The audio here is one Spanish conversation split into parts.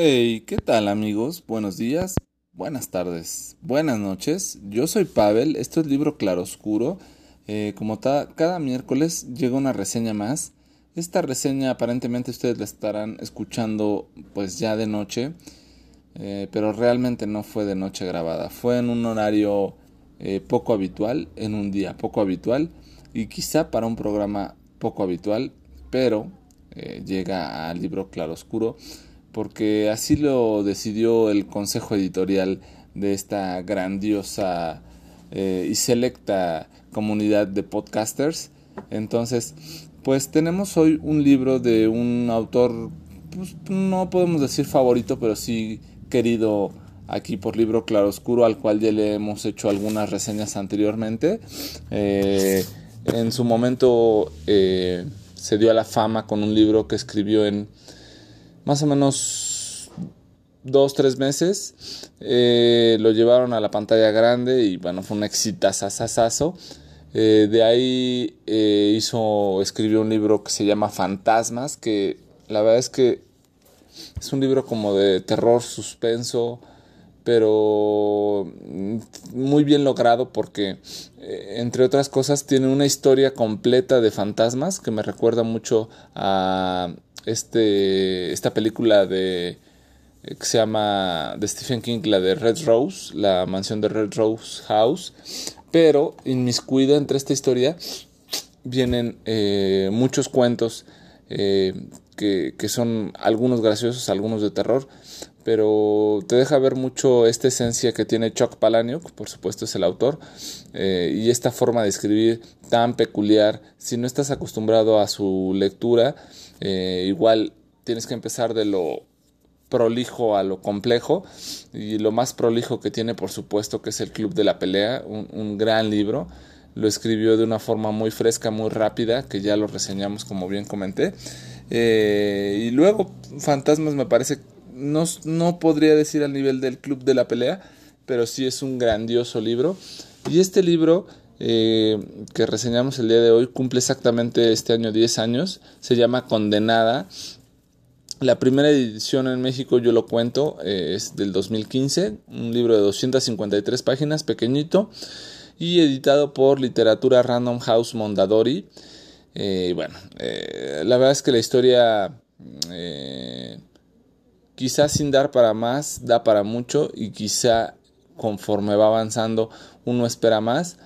Hey, ¿qué tal amigos? Buenos días, buenas tardes, buenas noches. Yo soy Pavel, esto es Libro Claroscuro. Eh, como cada miércoles llega una reseña más. Esta reseña aparentemente ustedes la estarán escuchando pues ya de noche, eh, pero realmente no fue de noche grabada. Fue en un horario eh, poco habitual, en un día poco habitual y quizá para un programa poco habitual, pero llega al libro Claroscuro porque así lo decidió el consejo editorial de esta grandiosa eh, y selecta comunidad de podcasters. Entonces, pues tenemos hoy un libro de un autor, pues, no podemos decir favorito, pero sí querido aquí por Libro Claroscuro, al cual ya le hemos hecho algunas reseñas anteriormente. Eh, en su momento eh, se dio a la fama con un libro que escribió en más o menos dos, tres meses. Eh, lo llevaron a la pantalla grande y bueno, fue un exitazazazazo. Eh, de ahí eh, hizo, escribió un libro que se llama Fantasmas, que la verdad es que es un libro como de terror, suspenso, pero muy bien logrado porque, entre otras cosas, tiene una historia completa de fantasmas que me recuerda mucho a este, esta película de eh, que se llama de Stephen King, la de Red Rose, la mansión de Red Rose House, pero inmiscuida entre esta historia vienen eh, muchos cuentos eh, que, que, son algunos graciosos, algunos de terror, pero te deja ver mucho esta esencia que tiene Chuck Palahniuk, por supuesto es el autor, y esta forma de escribir tan peculiar, si no estás acostumbrado a su lectura, eh, igual tienes que empezar de lo prolijo a lo complejo y lo más prolijo que tiene por supuesto que es el Club de la Pelea, un, gran libro, lo escribió de una forma muy fresca, muy rápida, que ya lo reseñamos como bien comenté. Eh, y luego Fantasmas me parece, no, no podría decir al nivel del Club de la Pelea, pero sí es un grandioso libro. Y este libro eh, que reseñamos el día de hoy cumple exactamente este año 10 años. Se llama Condenada. La primera edición en México, yo lo cuento, eh, es del 2015, un libro de 253 páginas, pequeñito, y editado por Literatura Random House Mondadori. Eh, bueno, la verdad es que la historia, quizás sin dar para más, da para mucho, y quizá conforme va avanzando uno espera más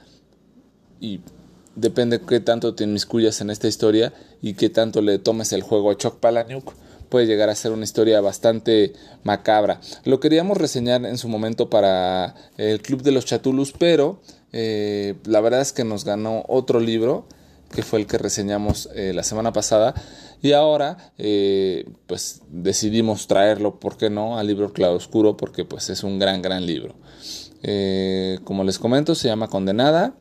y depende qué tanto te inmiscuyas en esta historia y qué tanto le tomes el juego a Chuck Palahniuk puede llegar a ser una historia bastante macabra. Lo queríamos reseñar en su momento para el Club de los Chatulus, pero eh, la verdad es que nos ganó otro libro que fue el que reseñamos eh, la semana pasada y ahora eh, pues decidimos traerlo, ¿por qué no?, al libro Claro Oscuro porque pues es un gran, gran libro. como les comento, se llama Condenada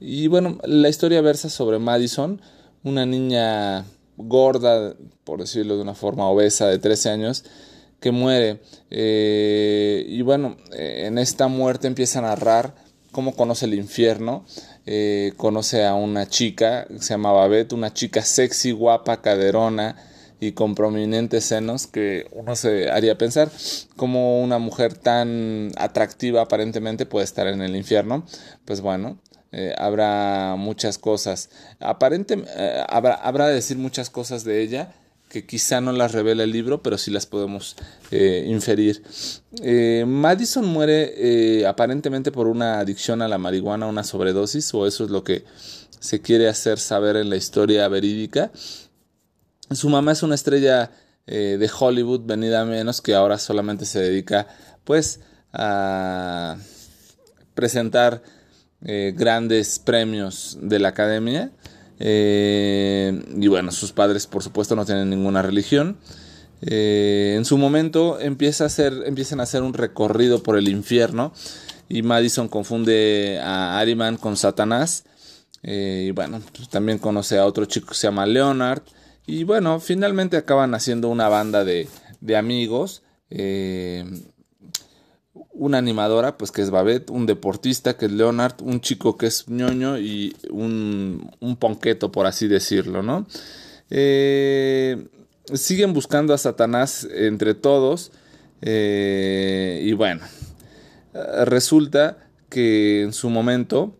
y bueno, la historia versa sobre Madison, una niña gorda, por decirlo de una forma obesa, de 13 años, que muere. Eh, y bueno, en esta muerte empieza a narrar cómo conoce el infierno. Eh, conoce a una chica se llama Babette, una chica sexy, guapa, caderona y con prominentes senos que uno se haría pensar cómo una mujer tan atractiva aparentemente puede estar en el infierno. Pues bueno, eh, habrá muchas cosas. Aparente, eh, habrá, habrá de decir muchas cosas de ella que quizá no las revela el libro, pero sí las podemos eh, inferir. Madison muere aparentemente por una adicción a la marihuana, una sobredosis, o eso es lo que se quiere hacer saber en la historia verídica. Su mamá es una estrella de Hollywood, venida menos, que ahora solamente se dedica pues a presentar eh, grandes premios de la academia. Eh, y bueno, sus padres por supuesto no tienen ninguna religión. Eh, en su momento empieza a hacer, empiezan a hacer un recorrido por el infierno y Madison confunde a Ariman con Satanás. y bueno, pues también conoce a otro chico que se llama Leonard. Y bueno, finalmente acaban haciendo una banda de, de amigos una animadora, pues que es Babette, un deportista que es Leonard, un chico que es ñoño y un, un ponqueto, por así decirlo, ¿no? Eh, siguen buscando a Satanás entre todos. Eh, y bueno, resulta que en su momento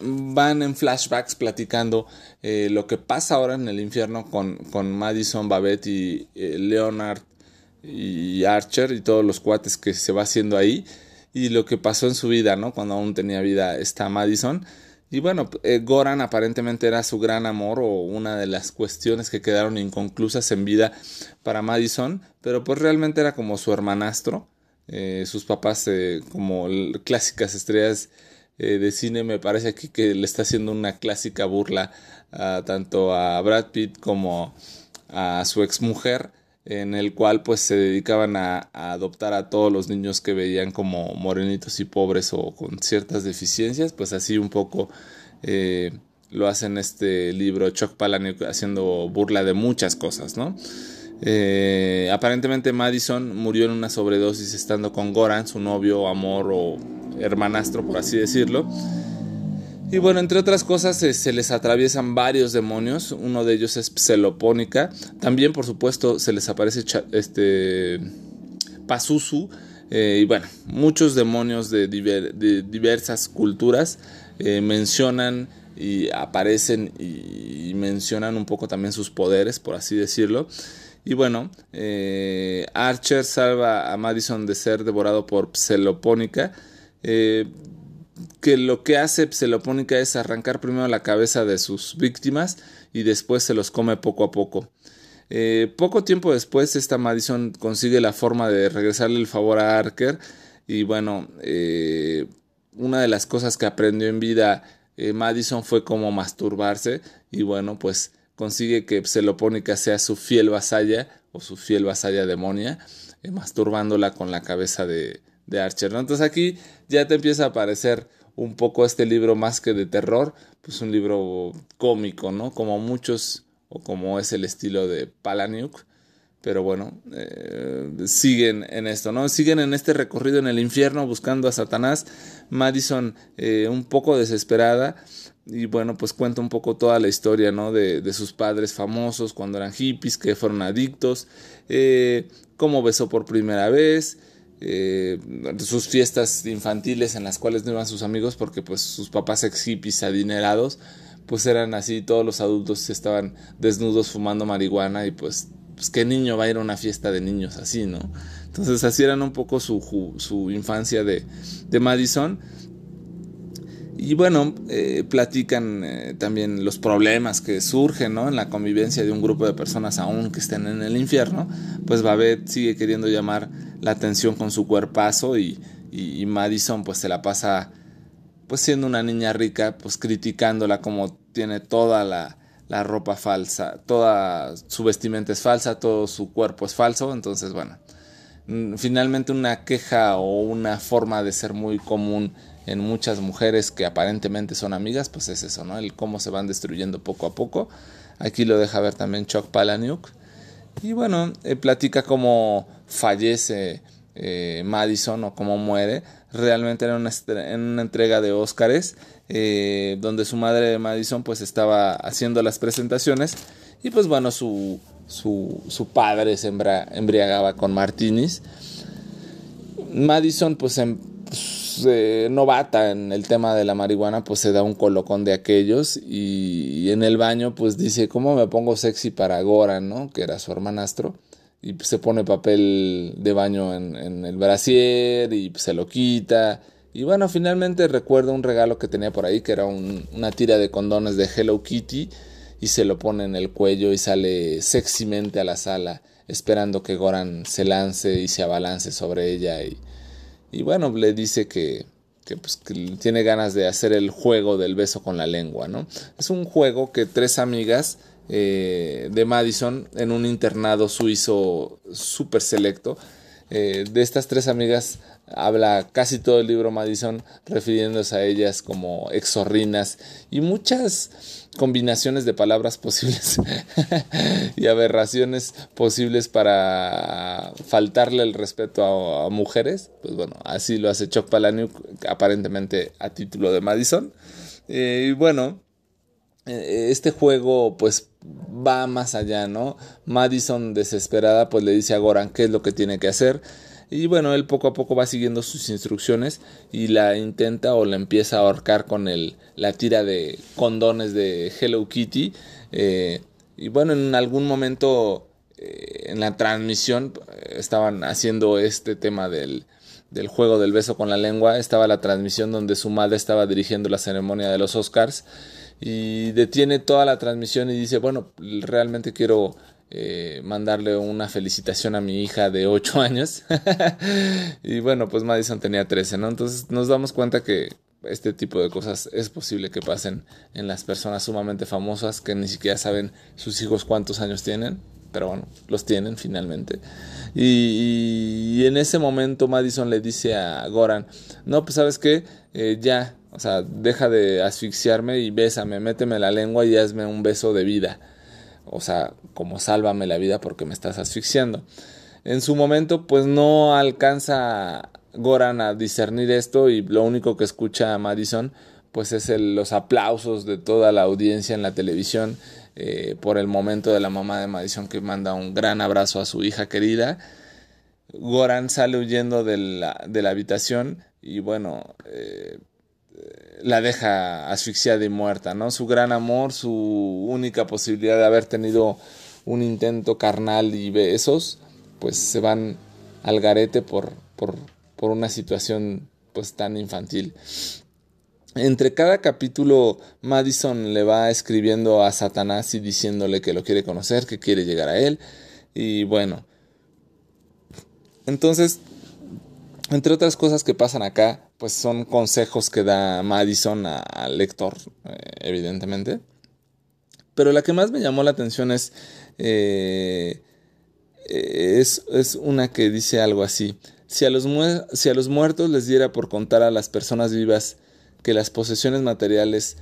van en flashbacks platicando eh, lo que pasa ahora en el infierno con, con Madison, Babette y Leonard y Archer y todos los cuates que se va haciendo ahí y lo que pasó en su vida, ¿no? Cuando aún tenía vida esta Madison. Y bueno, eh, Goran aparentemente era su gran amor o una de las cuestiones que quedaron inconclusas en vida para Madison, pero pues realmente era como su hermanastro. sus papás como clásicas estrellas eh, de cine me parece aquí que le está haciendo una clásica burla tanto a Brad Pitt como a su exmujer en el cual pues se dedicaban a, adoptar a todos los niños que veían como morenitos y pobres o con ciertas deficiencias pues así un poco eh, lo hacen este libro Chuck Palahniuk haciendo burla de muchas cosas no eh, aparentemente Madison murió en una sobredosis estando con Goran su novio amor o hermanastro, por así decirlo. Y bueno, entre otras cosas se les atraviesan varios demonios, uno de ellos es Pselopónica, también por supuesto se les aparece este Pazuzu, eh, y bueno, muchos demonios de, diversas culturas eh, mencionan y aparecen y, mencionan un poco también sus poderes, por así decirlo. Y bueno, eh, Archer salva a Madison de ser devorado por Pselopónica. Eh, que lo que hace Pselopónica es arrancar primero la cabeza de sus víctimas y después se los come poco a poco. Eh, poco tiempo después, esta Madison consigue la forma de regresarle el favor a Arker. Y bueno, eh, una de las cosas que aprendió en vida Madison fue cómo masturbarse. Y bueno, pues consigue que Pselopónica sea su fiel vasalla o su fiel vasalla demonia, masturbándola con la cabeza de, de Archer. Entonces aquí ya te empieza a aparecer un poco este libro más que de terror, pues un libro cómico, ¿no? Como muchos, o como es el estilo de Palaniuk. Pero bueno, eh, siguen en esto, ¿no? Siguen en este recorrido en el infierno buscando a Satanás. Madison eh, un poco desesperada y bueno, pues cuenta un poco toda la historia, ¿no? De, de sus padres famosos cuando eran hippies, que fueron adictos, eh, cómo besó por primera vez, eh, sus fiestas infantiles en las cuales no iban sus amigos porque pues sus papás ex hippies adinerados pues eran así, todos los adultos estaban desnudos fumando marihuana y pues, pues qué niño va a ir a una fiesta de niños así, ¿no? Entonces así eran un poco su, su infancia de, de Madison y bueno, eh, platican eh, también los problemas que surgen ¿no? en la convivencia de un grupo de personas aún que estén en el infierno. Pues Babette sigue queriendo llamar la atención con su cuerpazo y, y, Madison pues se la pasa pues siendo una niña rica pues criticándola como tiene toda la, la ropa falsa, toda su vestimenta es falsa, todo su cuerpo es falso. Entonces bueno, finalmente una queja o una forma de ser muy común en muchas mujeres que aparentemente son amigas, pues es eso, ¿no? El cómo se van destruyendo poco a poco. Aquí lo deja ver también Chuck Palahniuk. Y bueno, eh, platica cómo fallece eh, Madison o cómo muere. Realmente era una, en una entrega de Óscares, eh, donde su madre Madison pues estaba haciendo las presentaciones y pues bueno, su, su, su padre se embriagaba con martinis. Madison pues, em, pues eh, novata en el tema de la marihuana, pues se da un colocón de aquellos y, en el baño pues dice, ¿cómo me pongo sexy para Goran, ¿no? Que era su hermanastro. Y pues, se pone papel de baño en, el brasier y pues, se lo quita. Y bueno, finalmente recuerdo un regalo que tenía por ahí, que era una tira de condones de Hello Kitty, y se lo pone en el cuello y sale sexymente a la sala, esperando que Goran se lance y se abalance sobre ella y, y bueno, le dice que, pues, que, tiene ganas de hacer el juego del beso con la lengua, ¿no? Es un juego que tres amigas eh, de Madison en un internado suizo súper selecto. Eh, de estas tres amigas habla casi todo el libro Madison refiriéndose a ellas como exorrinas y muchas combinaciones de palabras posibles y aberraciones posibles para faltarle el respeto a, mujeres, pues bueno, así lo hace Chuck Palahniuk aparentemente a título de Madison. Eh, y bueno, eh, este juego pues va más allá, ¿no? Madison desesperada pues le dice a Goran qué es lo que tiene que hacer y bueno, él poco a poco va siguiendo sus instrucciones y la intenta o la empieza a ahorcar con el, la tira de condones de Hello Kitty. Eh, y bueno, en algún momento eh, en la transmisión eh, estaban haciendo este tema del, del juego del beso con la lengua. Estaba la transmisión donde su madre estaba dirigiendo la ceremonia de los Oscars y detiene toda la transmisión y dice, bueno, realmente quiero eh, mandarle una felicitación a mi hija de 8 años. y bueno, pues Madison tenía 13, ¿no? Entonces nos damos cuenta que este tipo de cosas es posible que pasen en las personas sumamente famosas que ni siquiera saben sus hijos cuántos años tienen, pero bueno, los tienen finalmente. Y, en ese momento Madison le dice a Goran, no, pues sabes qué, eh, ya, o sea, deja de asfixiarme y bésame, méteme la lengua y hazme un beso de vida. O sea, como sálvame la vida porque me estás asfixiando. En su momento, pues no alcanza Goran a discernir esto y lo único que escucha a Madison, pues es los aplausos de toda la audiencia en la televisión eh, por el momento de la mamá de Madison que manda un gran abrazo a su hija querida. Goran sale huyendo de la, de la habitación y bueno, eh, la deja asfixiada y muerta, ¿no? Su gran amor, su única posibilidad de haber tenido un intento carnal y besos, pues se van al garete por, por, por una situación pues tan infantil. Entre cada capítulo Madison le va escribiendo a Satanás y diciéndole que lo quiere conocer, que quiere llegar a él. Y bueno, entonces entre otras cosas que pasan acá, pues son consejos que da Madison al lector, eh, evidentemente. Pero la que más me llamó la atención es, eh, es, es, una que dice algo así. Si a, los muertos les diera por contar a las personas vivas que las posesiones materiales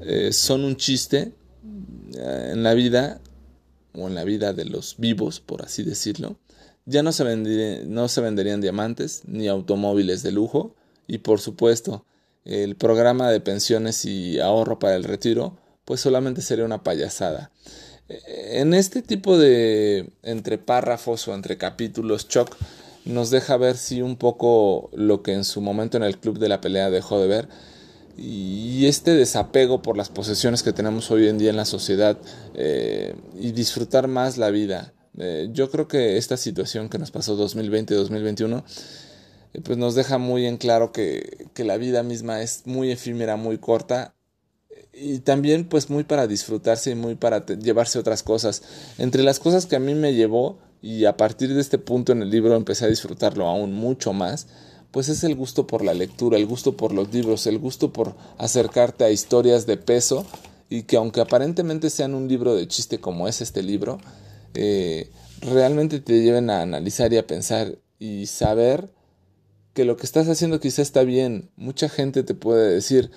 eh, son un chiste en la vida, o en la vida de los vivos, por así decirlo, ya no se, no se venderían diamantes ni automóviles de lujo y por supuesto el programa de pensiones y ahorro para el retiro pues solamente sería una payasada. En este tipo de entre párrafos o entre capítulos, Chuck nos deja ver si un poco lo que en su momento en el club de la pelea dejó de ver y este desapego por las posesiones que tenemos hoy en día en la sociedad eh, y disfrutar más la vida eh, yo creo que esta situación que nos pasó 2020-2021 eh, pues nos deja muy en claro que, que, la vida misma es muy efímera, muy corta y también pues muy para disfrutarse y muy para llevarse otras cosas. Entre las cosas que a mí me llevó y a partir de este punto en el libro empecé a disfrutarlo aún mucho más, pues es el gusto por la lectura, el gusto por los libros, el gusto por acercarte a historias de peso y que aunque aparentemente sean un libro de chiste como es este libro, eh, realmente te lleven a analizar y a pensar y saber que lo que estás haciendo quizá está bien. Mucha gente te puede decir,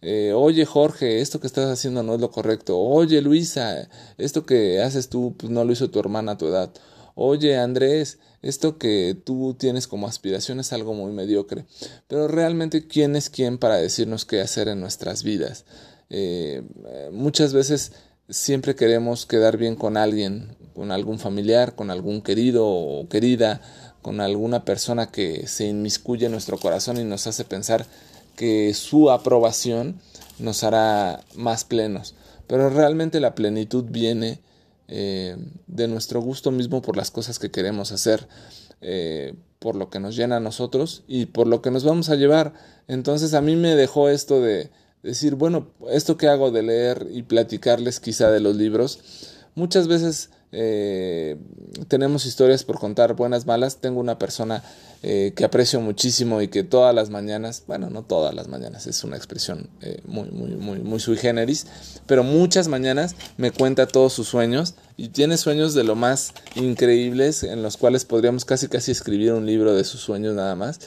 eh, oye Jorge, esto que estás haciendo no es lo correcto. Oye Luisa, esto que haces tú pues, no lo hizo tu hermana a tu edad. Oye Andrés, esto que tú tienes como aspiración es algo muy mediocre. Pero realmente, ¿quién es quién para decirnos qué hacer en nuestras vidas? Eh, muchas veces siempre queremos quedar bien con alguien, con algún familiar, con algún querido o querida, con alguna persona que se inmiscuye en nuestro corazón y nos hace pensar que su aprobación nos hará más plenos. Pero realmente la plenitud viene eh, de nuestro gusto mismo por las cosas que queremos hacer, eh, por lo que nos llena a nosotros y por lo que nos vamos a llevar. Entonces a mí me dejó esto de decir, bueno, esto que hago de leer y platicarles quizá de los libros, muchas veces eh, tenemos historias por contar, buenas, malas. Tengo una persona eh, que aprecio muchísimo y que todas las mañanas, bueno, no todas las mañanas, es una expresión eh, muy, muy, muy, muy sui generis, pero muchas mañanas me cuenta todos sus sueños y tiene sueños de lo más increíbles en los cuales podríamos casi casi escribir un libro de sus sueños nada más.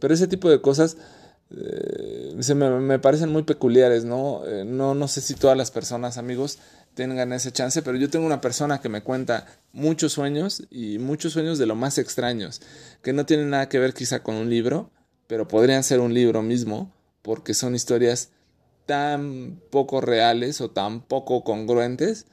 Pero ese tipo de cosas eh, se me, me, parecen muy peculiares, ¿no? Eh, ¿no? No sé si todas las personas, amigos, tengan ese chance, pero yo tengo una persona que me cuenta muchos sueños y muchos sueños de lo más extraños, que no tienen nada que ver quizá con un libro, pero podrían ser un libro mismo, porque son historias tan poco reales o tan poco congruentes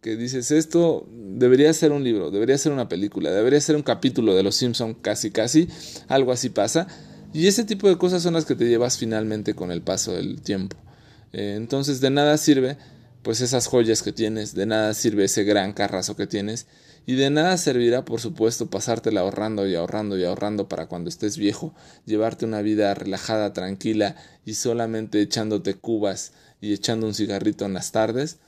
que dices, esto debería ser un libro, debería ser una película, debería ser un capítulo de Los Simpson casi casi, algo así pasa. Y ese tipo de cosas son las que te llevas finalmente con el paso del tiempo. Eh, entonces de nada sirve pues esas joyas que tienes, de nada sirve ese gran carrazo que tienes y de nada servirá por supuesto pasártela ahorrando y ahorrando y ahorrando para cuando estés viejo, llevarte una vida relajada, tranquila y solamente echándote cubas y echando un cigarrito en las tardes,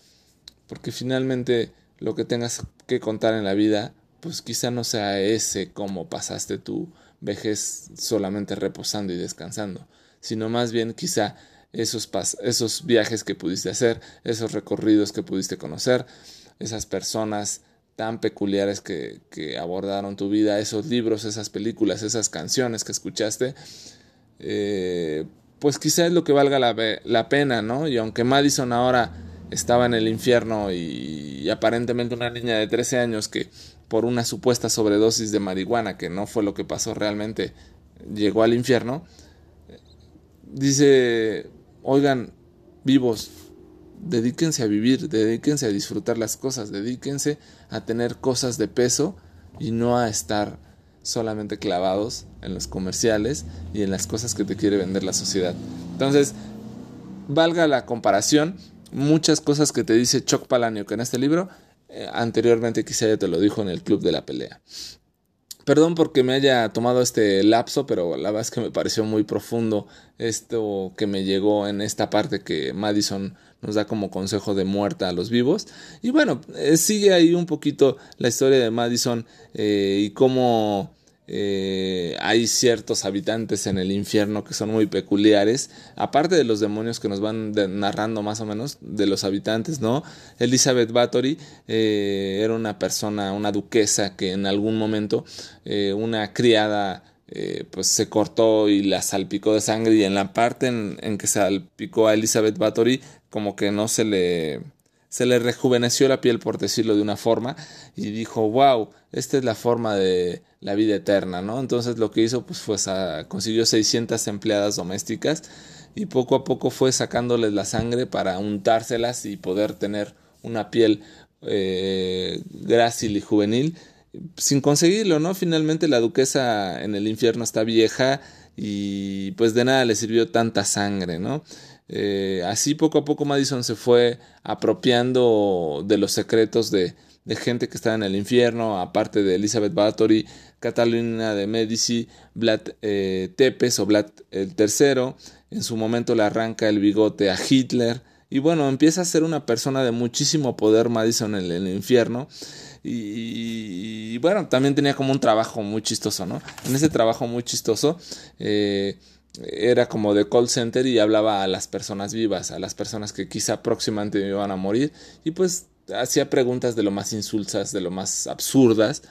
porque finalmente lo que tengas que contar en la vida pues quizá no sea ese cómo pasaste tu vejez solamente reposando y descansando, sino más bien quizá esos, esos viajes que pudiste hacer, esos recorridos que pudiste conocer, esas personas tan peculiares que, que abordaron tu vida, esos libros, esas películas, esas canciones que escuchaste, eh, pues quizá es lo que valga la, la, pena, ¿no? Y aunque Madison ahora estaba en el infierno y, y, aparentemente una niña de 13 años que por una supuesta sobredosis de marihuana, que no fue lo que pasó realmente, llegó al infierno, dice, oigan, vivos, dedíquense a vivir, dedíquense a disfrutar las cosas, dedíquense a tener cosas de peso y no a estar solamente clavados en los comerciales y en las cosas que te quiere vender la sociedad. Entonces, valga la comparación, muchas cosas que te dice Chuck Palahniuk en este libro, eh, anteriormente quizá ya te lo dijo en el Club de la Pelea. Perdón porque me haya tomado este lapso, pero la verdad es que me pareció muy profundo esto que me llegó en esta parte que Madison nos da como consejo de muerta a los vivos. Y bueno, eh, sigue ahí un poquito la historia de Madison eh, y cómo eh, hay ciertos habitantes en el infierno que son muy peculiares, aparte de los demonios que nos van narrando más o menos de los habitantes, ¿no? Elizabeth Bathory eh, era una persona, una duquesa que en algún momento eh, una criada pues se cortó y la salpicó de sangre y en la parte en, en que salpicó a Elizabeth Bathory como que no se le se le rejuveneció la piel, por decirlo de una forma, y dijo, wow, esta es la forma de la vida eterna, ¿no? Entonces lo que hizo, pues fue, consiguió 600 empleadas domésticas y poco a poco fue sacándoles la sangre para untárselas y poder tener una piel eh, grácil y juvenil, sin conseguirlo, ¿no? Finalmente la duquesa en el infierno está vieja y pues de nada le sirvió tanta sangre, ¿no? Eh, así poco a poco Madison se fue apropiando de los secretos de, gente que estaba en el infierno, aparte de Elizabeth Bathory, Catalina de Medici, Vlad eh, Tepes o Vlad el III, en su momento le arranca el bigote a Hitler, y bueno, empieza a ser una persona de muchísimo poder Madison en el, infierno. Y, y, bueno, también tenía como un trabajo muy chistoso, ¿no? En ese trabajo muy chistoso, eh, era como de call center y hablaba a las personas vivas, a las personas que quizá próximamente iban a morir y pues hacía preguntas de lo más insulsas, de lo más absurdas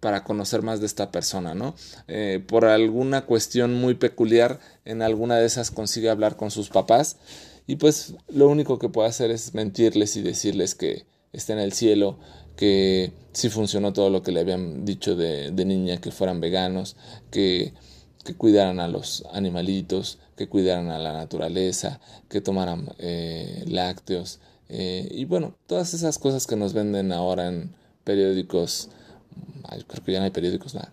para conocer más de esta persona, ¿no? Eh, por alguna cuestión muy peculiar, en alguna de esas consigue hablar con sus papás y pues lo único que puede hacer es mentirles y decirles que está en el cielo, que sí funcionó todo lo que le habían dicho de, de niña, que fueran veganos, que que cuidaran a los animalitos, que cuidaran a la naturaleza, que tomaran eh, lácteos eh, y bueno, todas esas cosas que nos venden ahora en periódicos, creo que ya no hay periódicos, nada,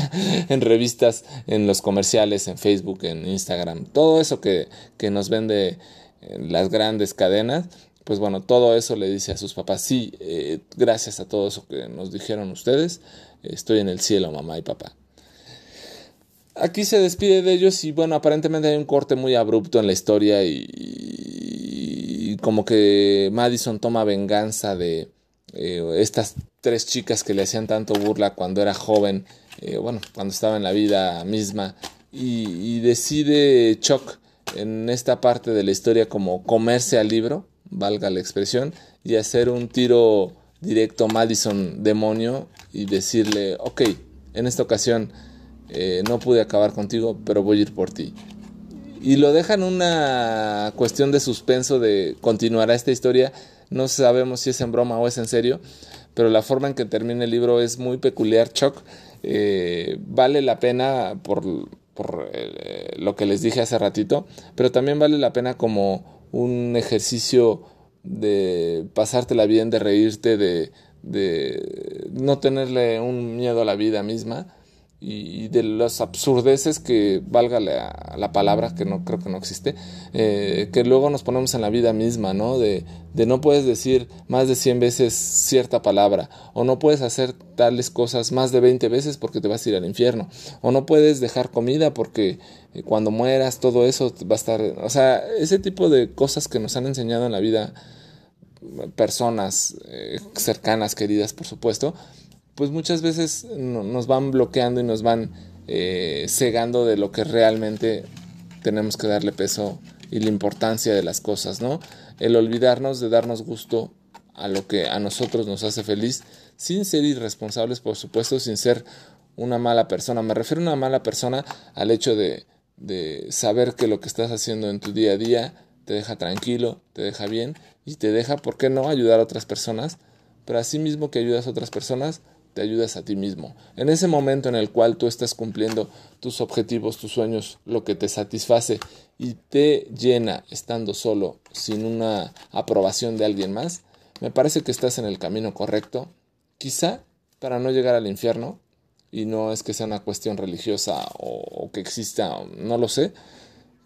en revistas, en los comerciales, en Facebook, en Instagram, todo eso que, que nos vende las grandes cadenas, pues bueno, todo eso le dice a sus papás, sí, eh, gracias a todo eso que nos dijeron ustedes, estoy en el cielo, mamá y papá. Aquí se despide de ellos y bueno, aparentemente hay un corte muy abrupto en la historia y, como que Madison toma venganza de eh, estas tres chicas que le hacían tanto burla cuando era joven, eh, bueno, cuando estaba en la vida misma y, decide Chuck en esta parte de la historia como comerse al libro, valga la expresión, y hacer un tiro directo Madison demonio y decirle, ok, en esta ocasión eh, no pude acabar contigo, pero voy a ir por ti. Y lo dejan una cuestión de suspenso de continuará esta historia. No sabemos si es en broma o es en serio, pero la forma en que termina el libro es muy peculiar, Chuck. Eh, vale la pena por, por eh, lo que les dije hace ratito, pero también vale la pena como un ejercicio de pasártela bien, de reírte, de, de no tenerle un miedo a la vida misma y de las absurdeces que valga la, la, palabra que no creo que no existe eh, que luego nos ponemos en la vida misma no de, de, no puedes decir más de 100 veces cierta palabra o no puedes hacer tales cosas más de 20 veces porque te vas a ir al infierno o no puedes dejar comida porque eh, cuando mueras todo eso va a estar o sea ese tipo de cosas que nos han enseñado en la vida personas eh, cercanas queridas por supuesto pues muchas veces nos van bloqueando y nos van eh, cegando de lo que realmente tenemos que darle peso y la importancia de las cosas, ¿no? El olvidarnos de darnos gusto a lo que a nosotros nos hace feliz, sin ser irresponsables, por supuesto, sin ser una mala persona. Me refiero a una mala persona al hecho de, de saber que lo que estás haciendo en tu día a día te deja tranquilo, te deja bien y te deja, ¿por qué no?, ayudar a otras personas. Pero así mismo que ayudas a otras personas, te ayudas a ti mismo. En ese momento en el cual tú estás cumpliendo tus objetivos, tus sueños, lo que te satisface y te llena estando solo, sin una aprobación de alguien más, me parece que estás en el camino correcto. Quizá para no llegar al infierno, y no es que sea una cuestión religiosa o, que exista, no lo sé,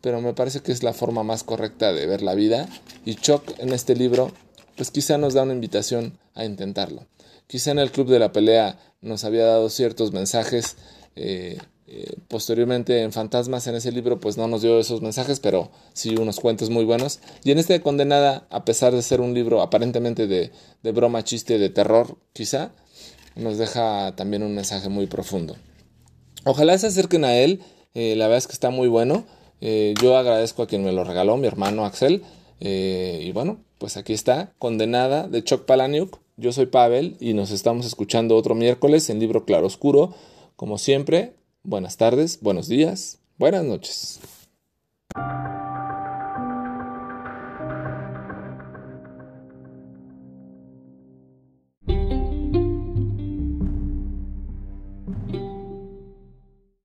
pero me parece que es la forma más correcta de ver la vida. Y Chuck en este libro, pues quizá nos da una invitación a intentarlo. Quizá en el Club de la Pelea nos había dado ciertos mensajes. Eh, eh, posteriormente en Fantasmas, en ese libro, pues no nos dio esos mensajes, pero sí unos cuentos muy buenos. Y en este Condenada, a pesar de ser un libro aparentemente de, broma, chiste, de terror, quizá, nos deja también un mensaje muy profundo. Ojalá se acerquen a él, eh, la verdad es que está muy bueno. yo agradezco a quien me lo regaló, mi hermano Axel. y bueno, pues aquí está, Condenada de Chuck Palaniuk. Yo soy Pavel y nos estamos escuchando otro miércoles en Libro Claroscuro. Como siempre, buenas tardes, buenos días, buenas noches.